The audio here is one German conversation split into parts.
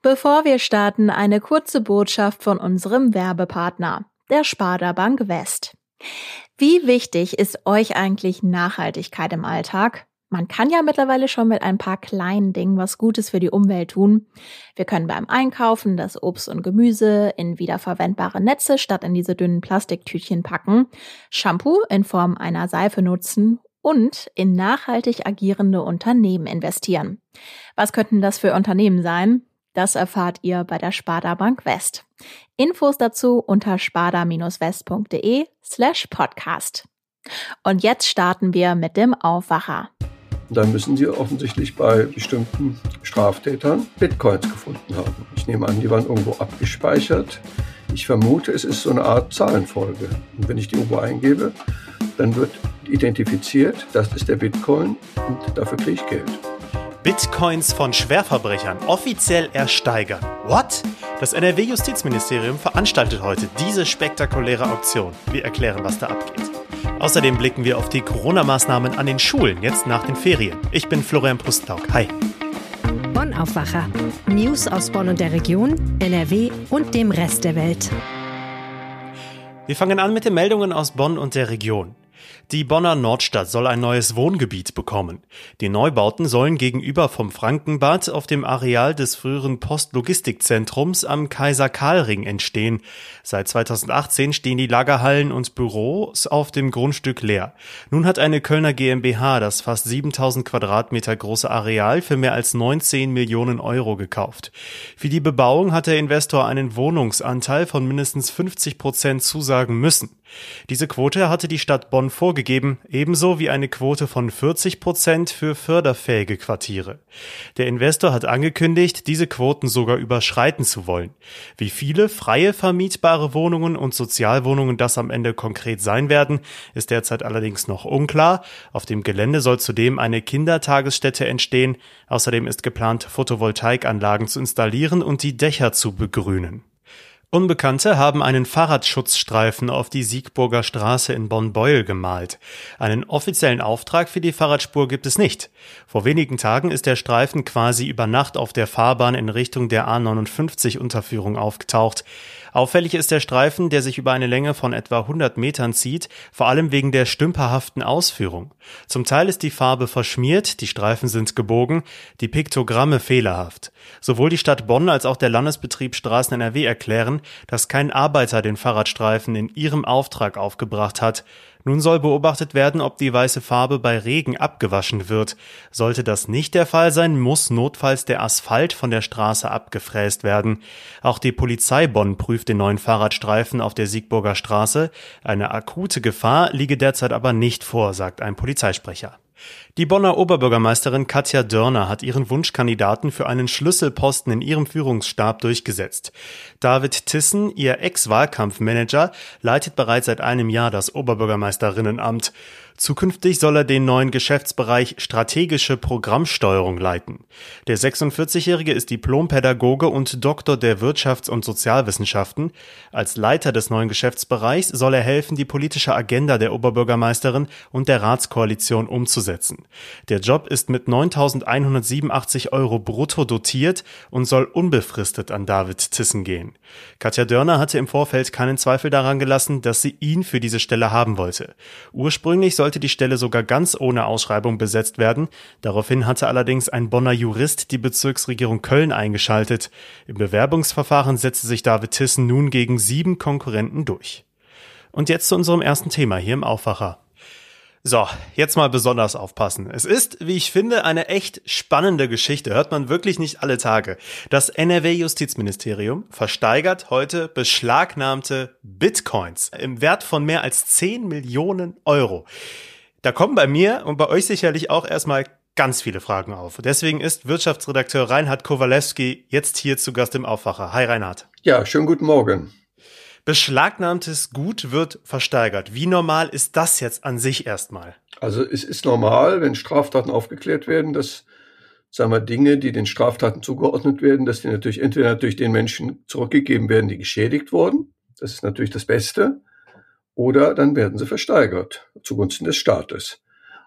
Bevor wir starten, eine kurze Botschaft von unserem Werbepartner, der Sparda Bank West. Wie wichtig ist euch eigentlich Nachhaltigkeit im Alltag? Man kann ja mittlerweile schon mit ein paar kleinen Dingen was Gutes für die Umwelt tun. Wir können beim Einkaufen das Obst und Gemüse in wiederverwendbare Netze statt in diese dünnen Plastiktütchen packen, Shampoo in Form einer Seife nutzen und in nachhaltig agierende Unternehmen investieren. Was könnten das für Unternehmen sein? Das erfahrt ihr bei der Sparda Bank West. Infos dazu unter sparda-west.de slash podcast. Und jetzt starten wir mit dem Aufwacher. Dann müssen sie offensichtlich bei bestimmten Straftätern Bitcoins gefunden haben. Ich nehme an, die waren irgendwo abgespeichert. Ich vermute, es ist so eine Art Zahlenfolge. Und wenn ich die irgendwo eingebe, dann wird identifiziert, das ist der Bitcoin und dafür kriege ich Geld. Bitcoins von Schwerverbrechern offiziell ersteigern. What? Das NRW-Justizministerium veranstaltet heute diese spektakuläre Auktion. Wir erklären, was da abgeht. Außerdem blicken wir auf die Corona-Maßnahmen an den Schulen jetzt nach den Ferien. Ich bin Florian Pustlauk. Hi. Bonn Aufwacher. News aus Bonn und der Region, NRW und dem Rest der Welt. Wir fangen an mit den Meldungen aus Bonn und der Region. Die Bonner Nordstadt soll ein neues Wohngebiet bekommen. Die Neubauten sollen gegenüber vom Frankenbad auf dem Areal des früheren Postlogistikzentrums am Kaiser-Karl-Ring entstehen. Seit 2018 stehen die Lagerhallen und Büros auf dem Grundstück leer. Nun hat eine Kölner GmbH das fast 7000 Quadratmeter große Areal für mehr als 19 Millionen Euro gekauft. Für die Bebauung hat der Investor einen Wohnungsanteil von mindestens 50 Prozent zusagen müssen. Diese Quote hatte die Stadt Bonn vorgegeben, ebenso wie eine Quote von 40 Prozent für förderfähige Quartiere. Der Investor hat angekündigt, diese Quoten sogar überschreiten zu wollen. Wie viele freie vermietbare Wohnungen und Sozialwohnungen das am Ende konkret sein werden, ist derzeit allerdings noch unklar. Auf dem Gelände soll zudem eine Kindertagesstätte entstehen. Außerdem ist geplant, Photovoltaikanlagen zu installieren und die Dächer zu begrünen. Unbekannte haben einen Fahrradschutzstreifen auf die Siegburger Straße in Bonn-Beuel gemalt. Einen offiziellen Auftrag für die Fahrradspur gibt es nicht. Vor wenigen Tagen ist der Streifen quasi über Nacht auf der Fahrbahn in Richtung der A59 Unterführung aufgetaucht. Auffällig ist der Streifen, der sich über eine Länge von etwa 100 Metern zieht, vor allem wegen der stümperhaften Ausführung. Zum Teil ist die Farbe verschmiert, die Streifen sind gebogen, die Piktogramme fehlerhaft. Sowohl die Stadt Bonn als auch der Landesbetrieb Straßen NRW erklären, dass kein Arbeiter den Fahrradstreifen in ihrem Auftrag aufgebracht hat. Nun soll beobachtet werden, ob die weiße Farbe bei Regen abgewaschen wird. Sollte das nicht der Fall sein, muss notfalls der Asphalt von der Straße abgefräst werden. Auch die Polizei Bonn prüft den neuen Fahrradstreifen auf der Siegburger Straße. Eine akute Gefahr liege derzeit aber nicht vor, sagt ein Polizeisprecher. Die Bonner Oberbürgermeisterin Katja Dörner hat ihren Wunschkandidaten für einen Schlüsselposten in ihrem Führungsstab durchgesetzt. David Tissen, ihr Ex-Wahlkampfmanager, leitet bereits seit einem Jahr das Oberbürgermeisterinnenamt. Zukünftig soll er den neuen Geschäftsbereich strategische Programmsteuerung leiten. Der 46-Jährige ist Diplompädagoge und Doktor der Wirtschafts- und Sozialwissenschaften. Als Leiter des neuen Geschäftsbereichs soll er helfen, die politische Agenda der Oberbürgermeisterin und der Ratskoalition umzusetzen. Der Job ist mit 9.187 Euro brutto dotiert und soll unbefristet an David Tissen gehen. Katja Dörner hatte im Vorfeld keinen Zweifel daran gelassen, dass sie ihn für diese Stelle haben wollte. Ursprünglich soll sollte die Stelle sogar ganz ohne Ausschreibung besetzt werden. Daraufhin hatte allerdings ein Bonner Jurist die Bezirksregierung Köln eingeschaltet. Im Bewerbungsverfahren setzte sich David Tissen nun gegen sieben Konkurrenten durch. Und jetzt zu unserem ersten Thema hier im Aufwacher. So, jetzt mal besonders aufpassen. Es ist, wie ich finde, eine echt spannende Geschichte. Hört man wirklich nicht alle Tage. Das NRW-Justizministerium versteigert heute beschlagnahmte Bitcoins im Wert von mehr als 10 Millionen Euro. Da kommen bei mir und bei euch sicherlich auch erstmal ganz viele Fragen auf. Deswegen ist Wirtschaftsredakteur Reinhard Kowalewski jetzt hier zu Gast im Aufwacher. Hi Reinhard. Ja, schönen guten Morgen. Beschlagnahmtes Gut wird versteigert. Wie normal ist das jetzt an sich erstmal? Also es ist normal, wenn Straftaten aufgeklärt werden, dass sagen wir, Dinge, die den Straftaten zugeordnet werden, dass die natürlich entweder durch den Menschen zurückgegeben werden, die geschädigt wurden. Das ist natürlich das Beste. Oder dann werden sie versteigert zugunsten des Staates.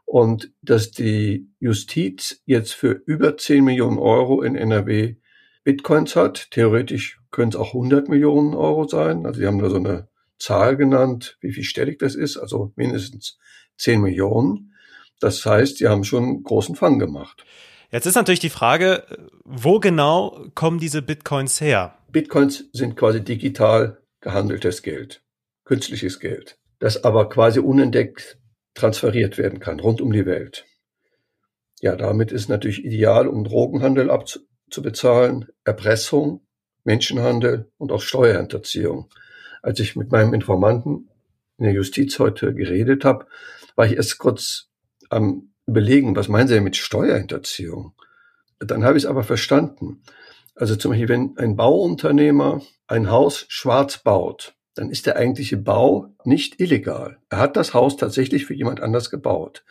Und dass die Justiz jetzt für über 10 Millionen Euro in NRW Bitcoins hat. Theoretisch können es auch 100 Millionen Euro sein. Also sie haben da so eine Zahl genannt, wie viel stellig das ist, also mindestens 10 Millionen. Das heißt, sie haben schon einen großen Fang gemacht. Jetzt ist natürlich die Frage, wo genau kommen diese Bitcoins her? Bitcoins sind quasi digital gehandeltes Geld, künstliches Geld, das aber quasi unentdeckt transferiert werden kann, rund um die Welt. Ja, damit ist natürlich ideal, um Drogenhandel abzubezahlen, Erpressung, Menschenhandel und auch Steuerhinterziehung. Als ich mit meinem Informanten in der Justiz heute geredet habe, war ich erst kurz am überlegen, was meinen Sie denn mit Steuerhinterziehung? Dann habe ich es aber verstanden. Also zum Beispiel, wenn ein Bauunternehmer ein Haus schwarz baut, dann ist der eigentliche Bau nicht illegal. Er hat das Haus tatsächlich für jemand anders gebaut.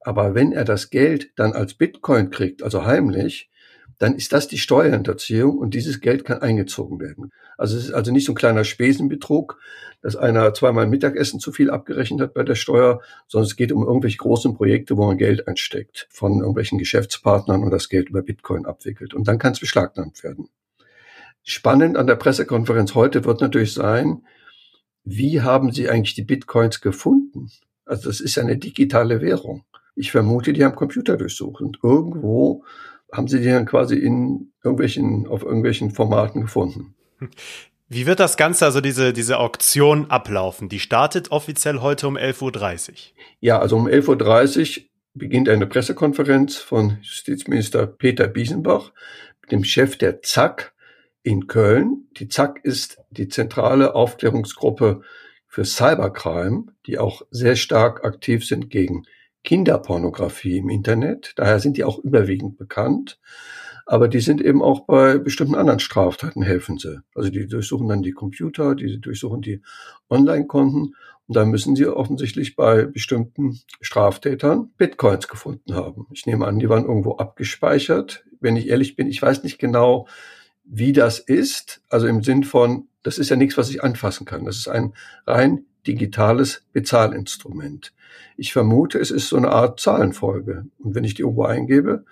Aber wenn er das Geld dann als Bitcoin kriegt, also heimlich, dann ist das die Steuerhinterziehung und dieses Geld kann eingezogen werden. Also es ist also nicht so ein kleiner Spesenbetrug, dass einer zweimal Mittagessen zu viel abgerechnet hat bei der Steuer, sondern es geht um irgendwelche großen Projekte, wo man Geld einsteckt von irgendwelchen Geschäftspartnern und das Geld über Bitcoin abwickelt. Und dann kann es beschlagnahmt werden. Spannend an der Pressekonferenz heute wird natürlich sein, wie haben Sie eigentlich die Bitcoins gefunden? Also das ist eine digitale Währung. Ich vermute, die haben Computer durchsucht und irgendwo haben sie die dann quasi in irgendwelchen, auf irgendwelchen Formaten gefunden. Wie wird das Ganze, also diese, diese Auktion ablaufen? Die startet offiziell heute um 11.30 Uhr. Ja, also um 11.30 Uhr beginnt eine Pressekonferenz von Justizminister Peter Biesenbach, dem Chef der ZAK in Köln. Die ZAK ist die zentrale Aufklärungsgruppe für Cybercrime, die auch sehr stark aktiv sind gegen Kinderpornografie im Internet. Daher sind die auch überwiegend bekannt. Aber die sind eben auch bei bestimmten anderen Straftaten helfen sie. Also die durchsuchen dann die Computer, die durchsuchen die Online-Konten und da müssen sie offensichtlich bei bestimmten Straftätern Bitcoins gefunden haben. Ich nehme an, die waren irgendwo abgespeichert. Wenn ich ehrlich bin, ich weiß nicht genau, wie das ist. Also im Sinn von, das ist ja nichts, was ich anfassen kann. Das ist ein rein digitales Bezahlinstrument. Ich vermute, es ist so eine Art Zahlenfolge. Und wenn ich die irgendwo eingebe,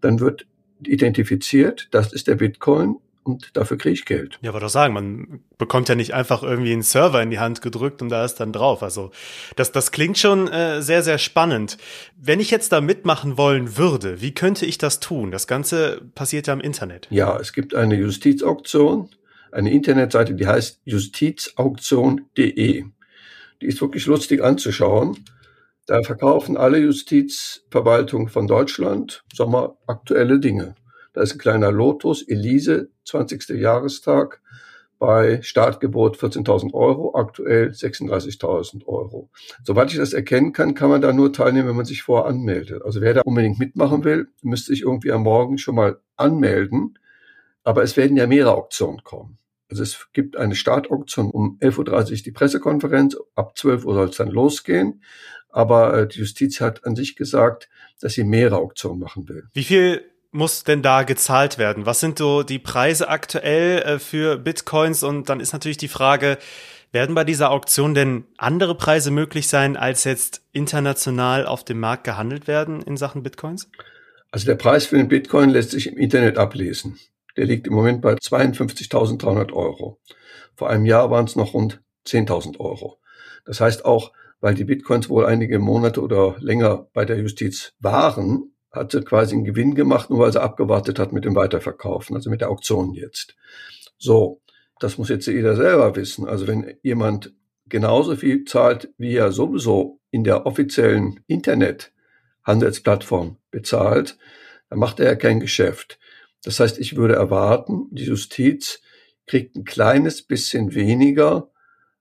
dann wird identifiziert, das ist der Bitcoin und dafür kriege ich Geld. Ja, aber doch sagen, man bekommt ja nicht einfach irgendwie einen Server in die Hand gedrückt und da ist dann drauf. Also das, das klingt schon äh, sehr, sehr spannend. Wenn ich jetzt da mitmachen wollen würde, wie könnte ich das tun? Das Ganze passiert ja im Internet. Ja, es gibt eine Justizauktion, eine Internetseite, die heißt justizauktion.de. Die ist wirklich lustig anzuschauen. Da verkaufen alle Justizverwaltungen von Deutschland, Sommer aktuelle Dinge. Da ist ein kleiner Lotus, Elise, 20. Jahrestag, bei Startgebot 14.000 Euro, aktuell 36.000 Euro. Soweit ich das erkennen kann, kann man da nur teilnehmen, wenn man sich vorher anmeldet. Also wer da unbedingt mitmachen will, müsste sich irgendwie am Morgen schon mal anmelden. Aber es werden ja mehrere Auktionen kommen. Also es gibt eine Startauktion um 11.30 Uhr die Pressekonferenz, ab 12 Uhr soll es dann losgehen. Aber äh, die Justiz hat an sich gesagt, dass sie mehrere Auktionen machen will. Wie viel muss denn da gezahlt werden? Was sind so die Preise aktuell äh, für Bitcoins? Und dann ist natürlich die Frage, werden bei dieser Auktion denn andere Preise möglich sein, als jetzt international auf dem Markt gehandelt werden in Sachen Bitcoins? Also der Preis für den Bitcoin lässt sich im Internet ablesen. Der liegt im Moment bei 52.300 Euro. Vor einem Jahr waren es noch rund 10.000 Euro. Das heißt auch, weil die Bitcoins wohl einige Monate oder länger bei der Justiz waren, hat sie quasi einen Gewinn gemacht, nur weil sie abgewartet hat mit dem Weiterverkaufen, also mit der Auktion jetzt. So, das muss jetzt jeder selber wissen. Also wenn jemand genauso viel zahlt, wie er sowieso in der offiziellen Internethandelsplattform bezahlt, dann macht er ja kein Geschäft. Das heißt, ich würde erwarten, die Justiz kriegt ein kleines bisschen weniger,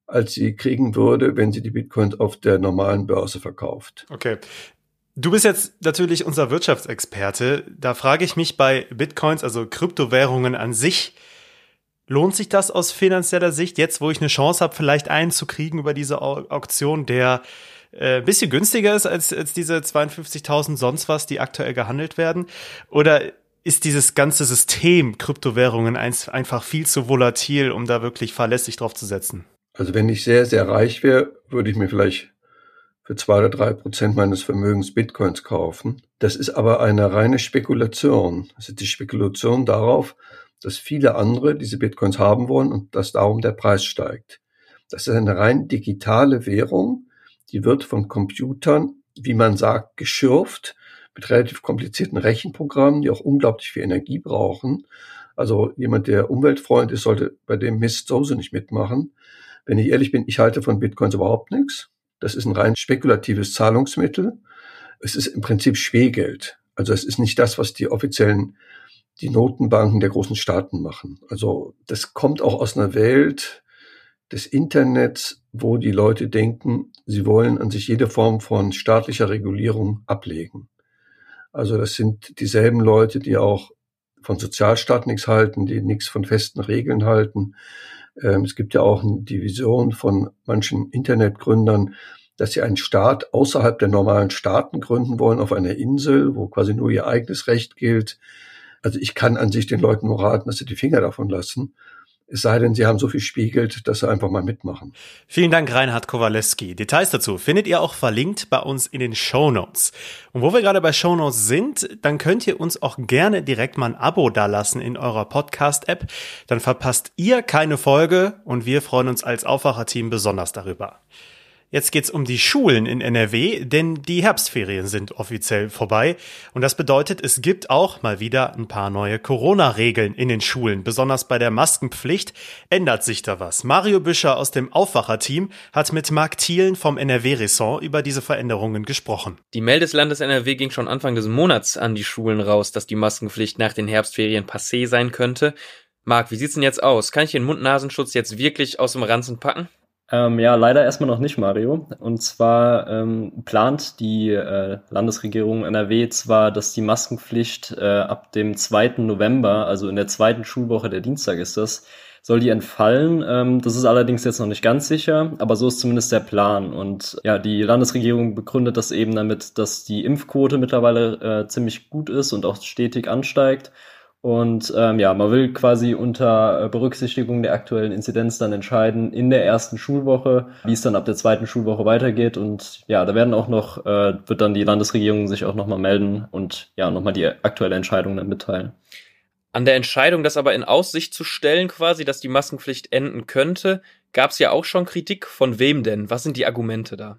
als sie kriegen würde, wenn sie die Bitcoins auf der normalen Börse verkauft. Okay. Du bist jetzt natürlich unser Wirtschaftsexperte. Da frage ich mich bei Bitcoins, also Kryptowährungen an sich, lohnt sich das aus finanzieller Sicht, jetzt wo ich eine Chance habe, vielleicht einen zu kriegen über diese Auktion, der äh, ein bisschen günstiger ist als, als diese 52.000 sonst was, die aktuell gehandelt werden? Oder ist dieses ganze System Kryptowährungen einfach viel zu volatil, um da wirklich verlässlich drauf zu setzen? Also wenn ich sehr, sehr reich wäre, würde ich mir vielleicht für zwei oder drei Prozent meines Vermögens Bitcoins kaufen. Das ist aber eine reine Spekulation. Das ist die Spekulation darauf, dass viele andere diese Bitcoins haben wollen und dass darum der Preis steigt. Das ist eine rein digitale Währung, die wird von Computern, wie man sagt, geschürft mit relativ komplizierten Rechenprogrammen, die auch unglaublich viel Energie brauchen. Also jemand, der Umweltfreund ist, sollte bei dem Mist sowieso nicht mitmachen. Wenn ich ehrlich bin, ich halte von Bitcoins überhaupt nichts. Das ist ein rein spekulatives Zahlungsmittel. Es ist im Prinzip Schwergeld. Also es ist nicht das, was die offiziellen, die Notenbanken der großen Staaten machen. Also das kommt auch aus einer Welt des Internets, wo die Leute denken, sie wollen an sich jede Form von staatlicher Regulierung ablegen. Also das sind dieselben Leute, die auch von Sozialstaat nichts halten, die nichts von festen Regeln halten. Ähm, es gibt ja auch die Vision von manchen Internetgründern, dass sie einen Staat außerhalb der normalen Staaten gründen wollen, auf einer Insel, wo quasi nur ihr eigenes Recht gilt. Also ich kann an sich den Leuten nur raten, dass sie die Finger davon lassen. Es sei denn, sie haben so viel spiegelt, dass sie einfach mal mitmachen. Vielen Dank, Reinhard Kowaleski. Details dazu findet ihr auch verlinkt bei uns in den Show Notes. Und wo wir gerade bei Show Notes sind, dann könnt ihr uns auch gerne direkt mal ein Abo dalassen in eurer Podcast-App. Dann verpasst ihr keine Folge und wir freuen uns als Aufwacherteam besonders darüber. Jetzt geht's um die Schulen in NRW, denn die Herbstferien sind offiziell vorbei. Und das bedeutet, es gibt auch mal wieder ein paar neue Corona-Regeln in den Schulen. Besonders bei der Maskenpflicht ändert sich da was. Mario Büscher aus dem Aufwacherteam hat mit Marc Thielen vom NRW-Ressort über diese Veränderungen gesprochen. Die Mail des Landes NRW ging schon Anfang des Monats an die Schulen raus, dass die Maskenpflicht nach den Herbstferien passé sein könnte. Marc, wie sieht's denn jetzt aus? Kann ich den Mund-Nasenschutz jetzt wirklich aus dem Ranzen packen? Ähm, ja, leider erstmal noch nicht, Mario. Und zwar ähm, plant die äh, Landesregierung NRW zwar, dass die Maskenpflicht äh, ab dem 2. November, also in der zweiten Schulwoche, der Dienstag ist das, soll die entfallen. Ähm, das ist allerdings jetzt noch nicht ganz sicher, aber so ist zumindest der Plan. Und ja, die Landesregierung begründet das eben damit, dass die Impfquote mittlerweile äh, ziemlich gut ist und auch stetig ansteigt und ähm, ja, man will quasi unter äh, Berücksichtigung der aktuellen Inzidenz dann entscheiden in der ersten Schulwoche, wie es dann ab der zweiten Schulwoche weitergeht. Und ja, da werden auch noch, äh, wird dann die Landesregierung sich auch nochmal melden und ja, nochmal die aktuelle Entscheidung dann mitteilen. An der Entscheidung, das aber in Aussicht zu stellen, quasi, dass die Maskenpflicht enden könnte, gab es ja auch schon Kritik. Von wem denn? Was sind die Argumente da?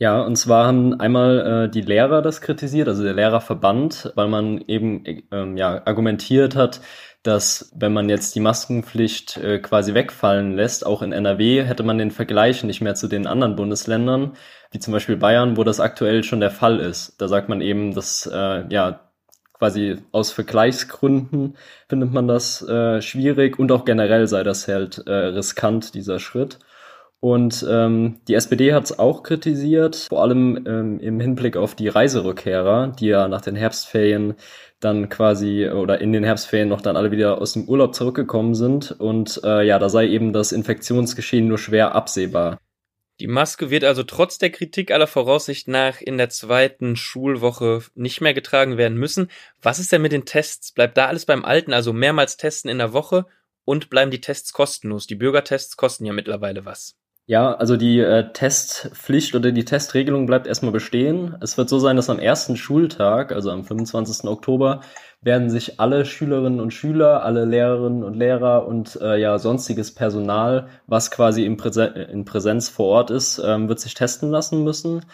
Ja, und zwar haben einmal äh, die Lehrer das kritisiert, also der Lehrerverband, weil man eben ähm, ja argumentiert hat, dass wenn man jetzt die Maskenpflicht äh, quasi wegfallen lässt, auch in NRW, hätte man den Vergleich nicht mehr zu den anderen Bundesländern, wie zum Beispiel Bayern, wo das aktuell schon der Fall ist. Da sagt man eben, dass äh, ja quasi aus Vergleichsgründen findet man das äh, schwierig und auch generell sei das halt äh, riskant, dieser Schritt. Und ähm, die SPD hat es auch kritisiert, vor allem ähm, im Hinblick auf die Reiserückkehrer, die ja nach den Herbstferien dann quasi oder in den Herbstferien noch dann alle wieder aus dem Urlaub zurückgekommen sind. Und äh, ja, da sei eben das Infektionsgeschehen nur schwer absehbar. Die Maske wird also trotz der Kritik aller Voraussicht nach in der zweiten Schulwoche nicht mehr getragen werden müssen. Was ist denn mit den Tests? Bleibt da alles beim Alten, also mehrmals testen in der Woche und bleiben die Tests kostenlos? Die Bürgertests kosten ja mittlerweile was. Ja, also die äh, Testpflicht oder die Testregelung bleibt erstmal bestehen. Es wird so sein, dass am ersten Schultag, also am 25. Oktober, werden sich alle Schülerinnen und Schüler, alle Lehrerinnen und Lehrer und äh, ja sonstiges Personal, was quasi in, Präsen in Präsenz vor Ort ist, ähm, wird sich testen lassen müssen.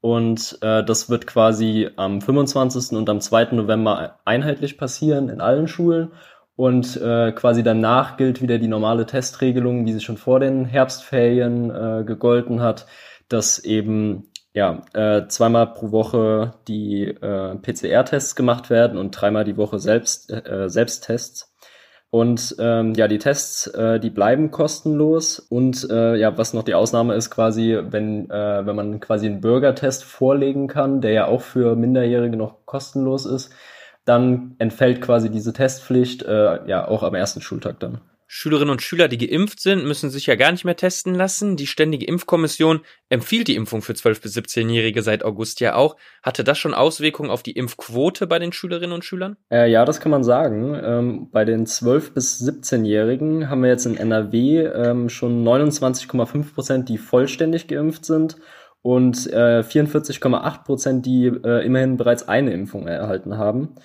Und äh, das wird quasi am 25. und am 2. November einheitlich passieren in allen Schulen. Und äh, quasi danach gilt wieder die normale Testregelung, wie sie schon vor den Herbstferien äh, gegolten hat, dass eben ja äh, zweimal pro Woche die äh, PCR-Tests gemacht werden und dreimal die Woche selbst äh, Selbsttests. Und ähm, ja, die Tests, äh, die bleiben kostenlos. Und äh, ja, was noch die Ausnahme ist, quasi, wenn, äh, wenn man quasi einen Bürgertest vorlegen kann, der ja auch für Minderjährige noch kostenlos ist, dann entfällt quasi diese Testpflicht äh, ja auch am ersten Schultag dann. Schülerinnen und Schüler, die geimpft sind, müssen sich ja gar nicht mehr testen lassen. Die Ständige Impfkommission empfiehlt die Impfung für 12- bis 17-Jährige seit August ja auch. Hatte das schon Auswirkungen auf die Impfquote bei den Schülerinnen und Schülern? Äh, ja, das kann man sagen. Ähm, bei den 12- bis 17-Jährigen haben wir jetzt in NRW ähm, schon 29,5 Prozent, die vollständig geimpft sind und äh, 44,8 Prozent, die äh, immerhin bereits eine Impfung erhalten haben.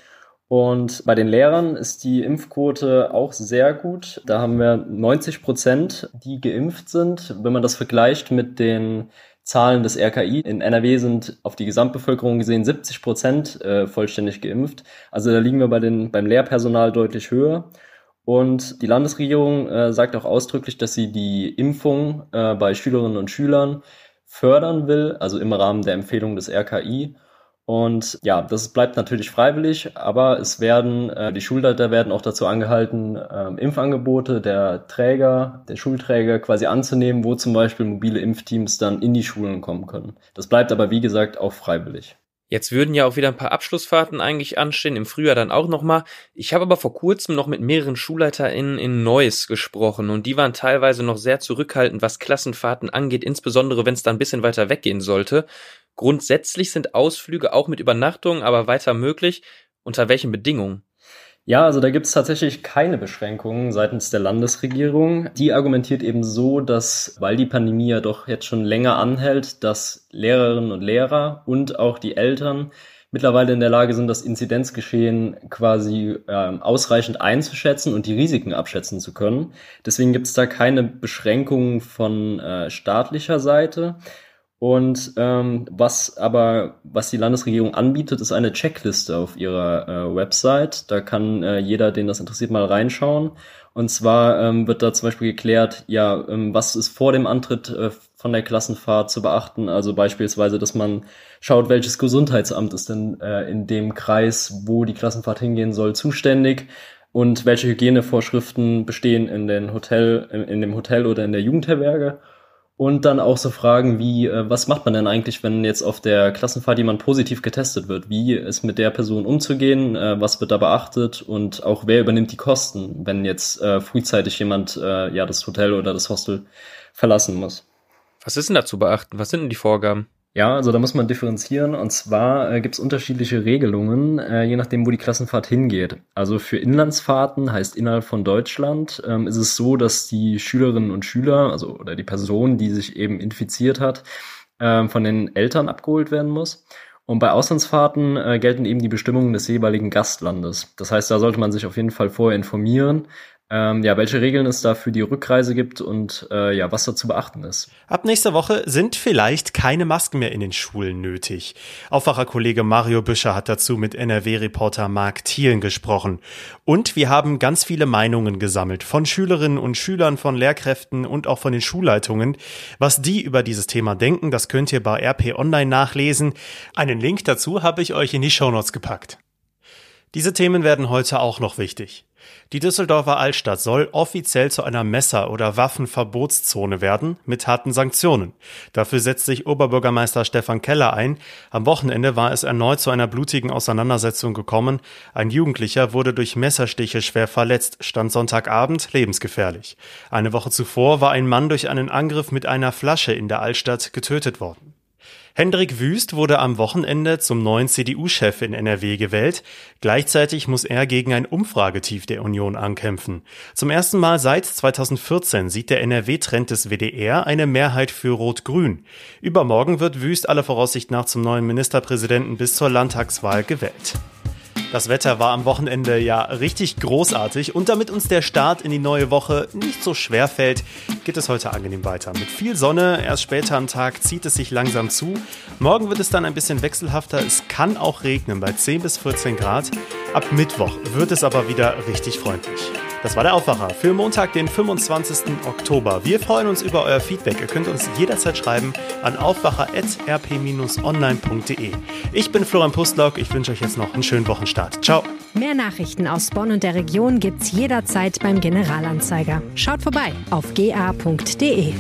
Und bei den Lehrern ist die Impfquote auch sehr gut. Da haben wir 90 Prozent, die geimpft sind. Wenn man das vergleicht mit den Zahlen des RKI. In NRW sind auf die Gesamtbevölkerung gesehen 70 Prozent äh, vollständig geimpft. Also da liegen wir bei den, beim Lehrpersonal deutlich höher. Und die Landesregierung äh, sagt auch ausdrücklich, dass sie die Impfung äh, bei Schülerinnen und Schülern fördern will, also im Rahmen der Empfehlung des RKI. Und ja, das bleibt natürlich freiwillig, aber es werden, äh, die Schulleiter werden auch dazu angehalten, äh, Impfangebote der Träger, der Schulträger quasi anzunehmen, wo zum Beispiel mobile Impfteams dann in die Schulen kommen können. Das bleibt aber, wie gesagt, auch freiwillig. Jetzt würden ja auch wieder ein paar Abschlussfahrten eigentlich anstehen, im Frühjahr dann auch nochmal. Ich habe aber vor kurzem noch mit mehreren SchulleiterInnen in Neuss gesprochen und die waren teilweise noch sehr zurückhaltend, was Klassenfahrten angeht, insbesondere wenn es da ein bisschen weiter weggehen sollte. Grundsätzlich sind Ausflüge auch mit Übernachtung aber weiter möglich. Unter welchen Bedingungen? Ja, also da gibt es tatsächlich keine Beschränkungen seitens der Landesregierung. Die argumentiert eben so, dass, weil die Pandemie ja doch jetzt schon länger anhält, dass Lehrerinnen und Lehrer und auch die Eltern mittlerweile in der Lage sind, das Inzidenzgeschehen quasi äh, ausreichend einzuschätzen und die Risiken abschätzen zu können. Deswegen gibt es da keine Beschränkungen von äh, staatlicher Seite. Und ähm, was aber, was die Landesregierung anbietet, ist eine Checkliste auf ihrer äh, Website. Da kann äh, jeder, den das interessiert, mal reinschauen. Und zwar ähm, wird da zum Beispiel geklärt, ja, ähm, was ist vor dem Antritt äh, von der Klassenfahrt zu beachten. Also beispielsweise, dass man schaut, welches Gesundheitsamt ist denn äh, in dem Kreis, wo die Klassenfahrt hingehen soll, zuständig und welche Hygienevorschriften bestehen in, den Hotel, in, in dem Hotel oder in der Jugendherberge. Und dann auch so Fragen wie, äh, was macht man denn eigentlich, wenn jetzt auf der Klassenfahrt jemand positiv getestet wird? Wie ist mit der Person umzugehen? Äh, was wird da beachtet? Und auch wer übernimmt die Kosten, wenn jetzt äh, frühzeitig jemand ja das Hotel oder das Hostel verlassen muss? Was ist denn da zu beachten? Was sind denn die Vorgaben? Ja, also da muss man differenzieren. Und zwar äh, gibt es unterschiedliche Regelungen, äh, je nachdem, wo die Klassenfahrt hingeht. Also für Inlandsfahrten, heißt innerhalb von Deutschland, ähm, ist es so, dass die Schülerinnen und Schüler, also oder die Person, die sich eben infiziert hat, äh, von den Eltern abgeholt werden muss. Und bei Auslandsfahrten äh, gelten eben die Bestimmungen des jeweiligen Gastlandes. Das heißt, da sollte man sich auf jeden Fall vorher informieren, ähm, ja, welche Regeln es da für die Rückreise gibt und äh, ja, was da zu beachten ist. Ab nächster Woche sind vielleicht keine Masken mehr in den Schulen nötig. Aufwacherkollege Mario Büscher hat dazu mit NRW-Reporter Marc Thielen gesprochen. Und wir haben ganz viele Meinungen gesammelt von Schülerinnen und Schülern, von Lehrkräften und auch von den Schulleitungen. Was die über dieses Thema denken, das könnt ihr bei RP Online nachlesen. Einen Link dazu habe ich euch in die Shownotes gepackt. Diese Themen werden heute auch noch wichtig. Die Düsseldorfer Altstadt soll offiziell zu einer Messer- oder Waffenverbotszone werden, mit harten Sanktionen. Dafür setzt sich Oberbürgermeister Stefan Keller ein. Am Wochenende war es erneut zu einer blutigen Auseinandersetzung gekommen. Ein Jugendlicher wurde durch Messerstiche schwer verletzt, stand Sonntagabend lebensgefährlich. Eine Woche zuvor war ein Mann durch einen Angriff mit einer Flasche in der Altstadt getötet worden. Hendrik Wüst wurde am Wochenende zum neuen CDU-Chef in NRW gewählt. Gleichzeitig muss er gegen ein Umfragetief der Union ankämpfen. Zum ersten Mal seit 2014 sieht der NRW-Trend des WDR eine Mehrheit für Rot-Grün. Übermorgen wird Wüst aller Voraussicht nach zum neuen Ministerpräsidenten bis zur Landtagswahl gewählt. Das Wetter war am Wochenende ja richtig großartig und damit uns der Start in die neue Woche nicht so schwer fällt, geht es heute angenehm weiter. Mit viel Sonne, erst später am Tag zieht es sich langsam zu. Morgen wird es dann ein bisschen wechselhafter. Es kann auch regnen bei 10 bis 14 Grad. Ab Mittwoch wird es aber wieder richtig freundlich. Das war der Aufwacher für Montag, den 25. Oktober. Wir freuen uns über euer Feedback. Ihr könnt uns jederzeit schreiben an aufwacher.rp-online.de. Ich bin Florian Pustlock. Ich wünsche euch jetzt noch einen schönen Wochenstart. Ciao. Mehr Nachrichten aus Bonn und der Region gibt's jederzeit beim Generalanzeiger. Schaut vorbei auf ga.de.